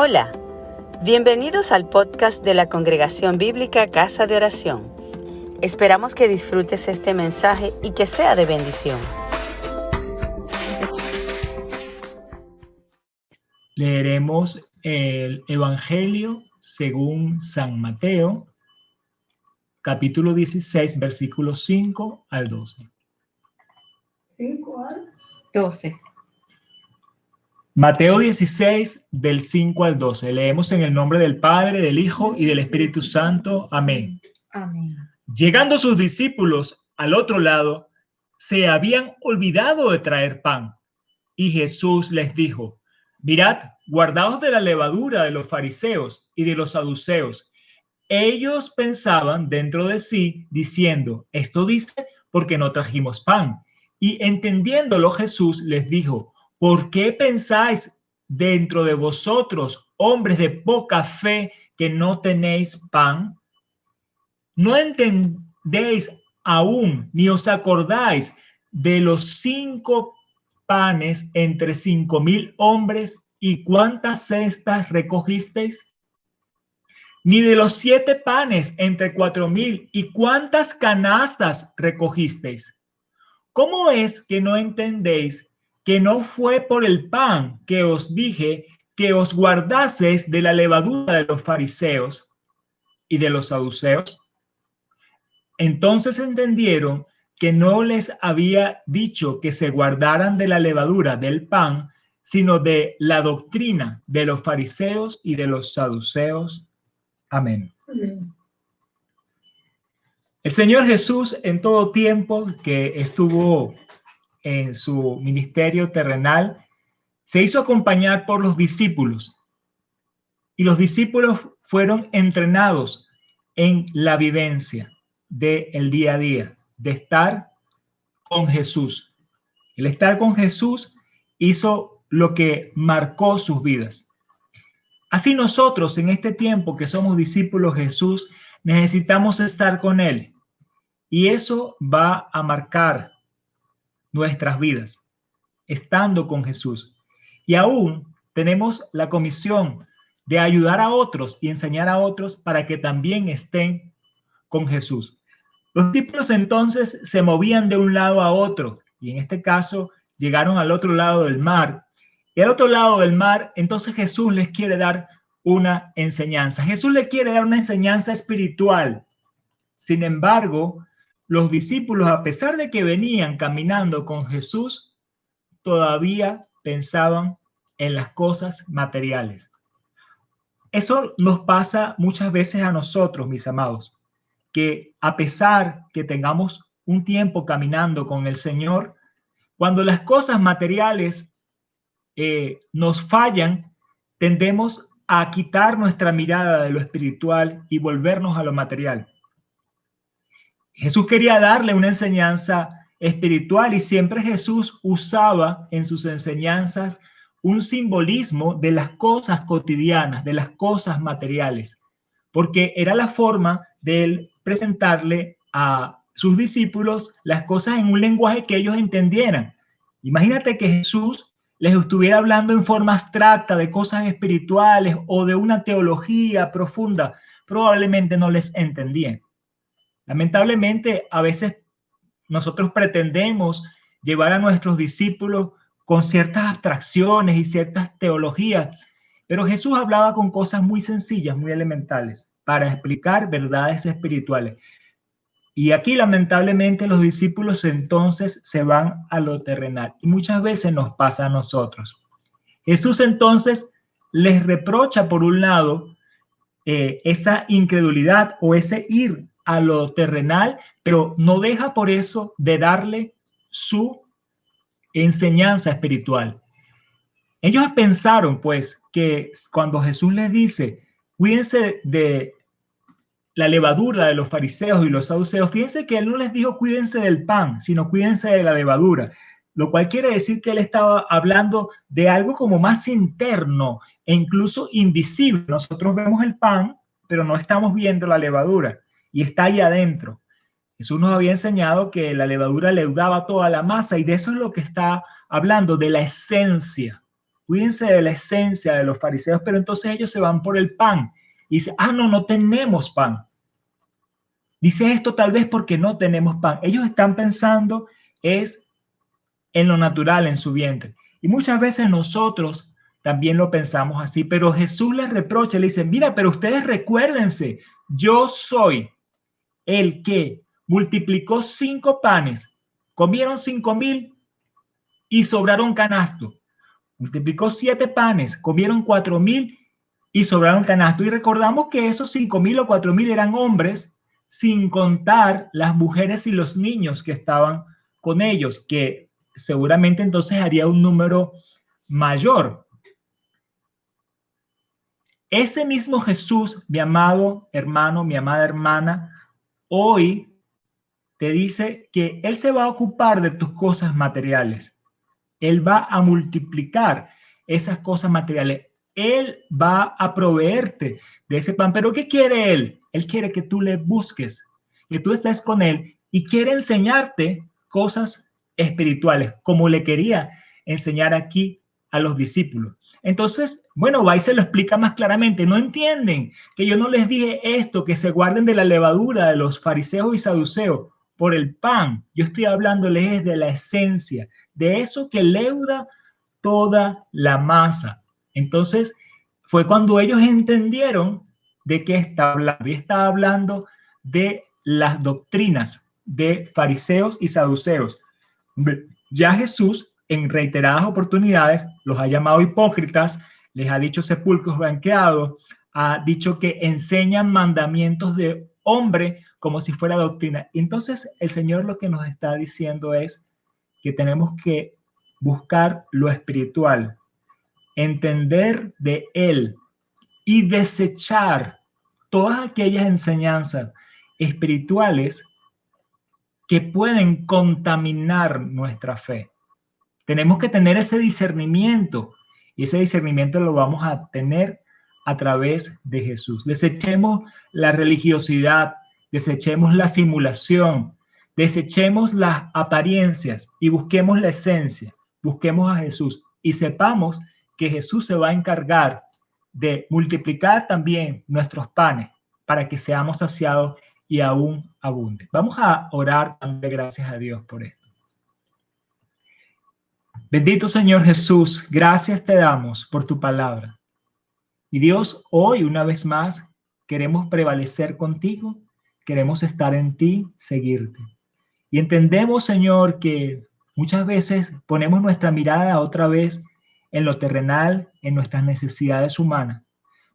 Hola, bienvenidos al podcast de la Congregación Bíblica Casa de Oración. Esperamos que disfrutes este mensaje y que sea de bendición. Leeremos el Evangelio según San Mateo, capítulo 16, versículos 5 al 12. 5 al 12. Mateo 16, del 5 al 12. Leemos en el nombre del Padre, del Hijo y del Espíritu Santo. Amén. Amén. Llegando sus discípulos al otro lado, se habían olvidado de traer pan. Y Jesús les dijo, mirad, guardaos de la levadura de los fariseos y de los saduceos. Ellos pensaban dentro de sí, diciendo, esto dice porque no trajimos pan. Y entendiéndolo Jesús les dijo, ¿Por qué pensáis dentro de vosotros, hombres de poca fe, que no tenéis pan? ¿No entendéis aún, ni os acordáis de los cinco panes entre cinco mil hombres y cuántas cestas recogisteis? Ni de los siete panes entre cuatro mil y cuántas canastas recogisteis. ¿Cómo es que no entendéis que no fue por el pan que os dije que os guardaseis de la levadura de los fariseos y de los saduceos. Entonces entendieron que no les había dicho que se guardaran de la levadura del pan, sino de la doctrina de los fariseos y de los saduceos. Amén. El Señor Jesús en todo tiempo que estuvo en su ministerio terrenal, se hizo acompañar por los discípulos. Y los discípulos fueron entrenados en la vivencia del día a día, de estar con Jesús. El estar con Jesús hizo lo que marcó sus vidas. Así nosotros en este tiempo que somos discípulos de Jesús, necesitamos estar con Él. Y eso va a marcar nuestras vidas, estando con Jesús. Y aún tenemos la comisión de ayudar a otros y enseñar a otros para que también estén con Jesús. Los discípulos entonces se movían de un lado a otro y en este caso llegaron al otro lado del mar. Y al otro lado del mar, entonces Jesús les quiere dar una enseñanza. Jesús les quiere dar una enseñanza espiritual. Sin embargo, los discípulos, a pesar de que venían caminando con Jesús, todavía pensaban en las cosas materiales. Eso nos pasa muchas veces a nosotros, mis amados, que a pesar que tengamos un tiempo caminando con el Señor, cuando las cosas materiales eh, nos fallan, tendemos a quitar nuestra mirada de lo espiritual y volvernos a lo material. Jesús quería darle una enseñanza espiritual y siempre Jesús usaba en sus enseñanzas un simbolismo de las cosas cotidianas, de las cosas materiales, porque era la forma de presentarle a sus discípulos las cosas en un lenguaje que ellos entendieran. Imagínate que Jesús les estuviera hablando en forma abstracta de cosas espirituales o de una teología profunda, probablemente no les entendían. Lamentablemente, a veces nosotros pretendemos llevar a nuestros discípulos con ciertas abstracciones y ciertas teologías, pero Jesús hablaba con cosas muy sencillas, muy elementales, para explicar verdades espirituales. Y aquí lamentablemente los discípulos entonces se van a lo terrenal y muchas veces nos pasa a nosotros. Jesús entonces les reprocha por un lado eh, esa incredulidad o ese ir a lo terrenal, pero no deja por eso de darle su enseñanza espiritual. Ellos pensaron, pues, que cuando Jesús les dice, cuídense de la levadura de los fariseos y los saduceos, fíjense que él no les dijo cuídense del pan, sino cuídense de la levadura, lo cual quiere decir que él estaba hablando de algo como más interno e incluso invisible. Nosotros vemos el pan, pero no estamos viendo la levadura y está ahí adentro. Jesús nos había enseñado que la levadura leudaba toda la masa y de eso es lo que está hablando, de la esencia. cuídense de la esencia de los fariseos, pero entonces ellos se van por el pan y dicen, ah, no, no tenemos pan. Dice esto tal vez porque no tenemos pan. Ellos están pensando es en lo natural, en su vientre. Y muchas veces nosotros también lo pensamos así, pero Jesús les reprocha, le dice, mira, pero ustedes recuérdense, yo soy el que multiplicó cinco panes, comieron cinco mil y sobraron canasto. Multiplicó siete panes, comieron cuatro mil y sobraron canasto. Y recordamos que esos cinco mil o cuatro mil eran hombres sin contar las mujeres y los niños que estaban con ellos, que seguramente entonces haría un número mayor. Ese mismo Jesús, mi amado hermano, mi amada hermana, hoy te dice que Él se va a ocupar de tus cosas materiales. Él va a multiplicar esas cosas materiales. Él va a proveerte de ese pan. Pero ¿qué quiere Él? Él quiere que tú le busques, que tú estés con Él y quiere enseñarte cosas espirituales, como le quería enseñar aquí a los discípulos. Entonces, bueno, va y se lo explica más claramente. No entienden que yo no les dije esto, que se guarden de la levadura de los fariseos y saduceos por el pan. Yo estoy hablándoles de la esencia, de eso que leuda toda la masa. Entonces, fue cuando ellos entendieron de qué está hablando. Y está hablando de las doctrinas de fariseos y saduceos. Ya Jesús en reiteradas oportunidades los ha llamado hipócritas, les ha dicho sepulcros blanqueados, ha dicho que enseñan mandamientos de hombre como si fuera doctrina. Entonces el Señor lo que nos está diciendo es que tenemos que buscar lo espiritual, entender de Él y desechar todas aquellas enseñanzas espirituales que pueden contaminar nuestra fe. Tenemos que tener ese discernimiento y ese discernimiento lo vamos a tener a través de Jesús. Desechemos la religiosidad, desechemos la simulación, desechemos las apariencias y busquemos la esencia, busquemos a Jesús y sepamos que Jesús se va a encargar de multiplicar también nuestros panes para que seamos saciados y aún abunde. Vamos a orar, gracias a Dios por esto. Bendito Señor Jesús, gracias te damos por tu palabra. Y Dios, hoy una vez más queremos prevalecer contigo, queremos estar en ti, seguirte. Y entendemos, Señor, que muchas veces ponemos nuestra mirada otra vez en lo terrenal, en nuestras necesidades humanas.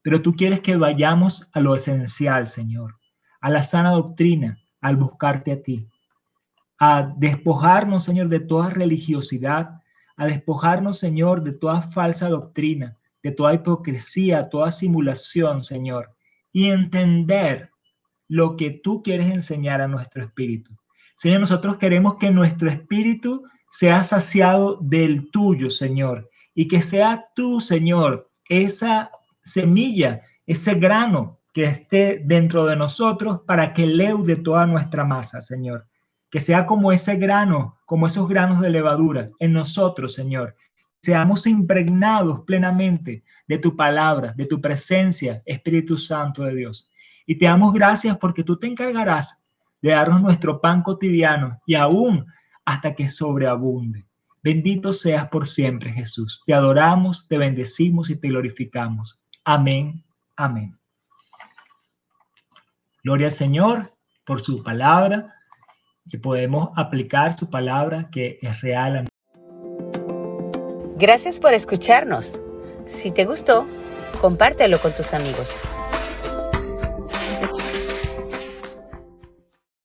Pero tú quieres que vayamos a lo esencial, Señor, a la sana doctrina, al buscarte a ti, a despojarnos, Señor, de toda religiosidad, a despojarnos, Señor, de toda falsa doctrina, de toda hipocresía, toda simulación, Señor, y entender lo que tú quieres enseñar a nuestro espíritu. Señor, nosotros queremos que nuestro espíritu sea saciado del tuyo, Señor, y que sea tú, Señor, esa semilla, ese grano que esté dentro de nosotros para que leude toda nuestra masa, Señor. Que sea como ese grano, como esos granos de levadura en nosotros, Señor. Seamos impregnados plenamente de tu palabra, de tu presencia, Espíritu Santo de Dios. Y te damos gracias porque tú te encargarás de darnos nuestro pan cotidiano y aún hasta que sobreabunde. Bendito seas por siempre, Jesús. Te adoramos, te bendecimos y te glorificamos. Amén. Amén. Gloria al Señor por su palabra, que podemos aplicar su palabra que es real. Gracias por escucharnos. Si te gustó, compártelo con tus amigos.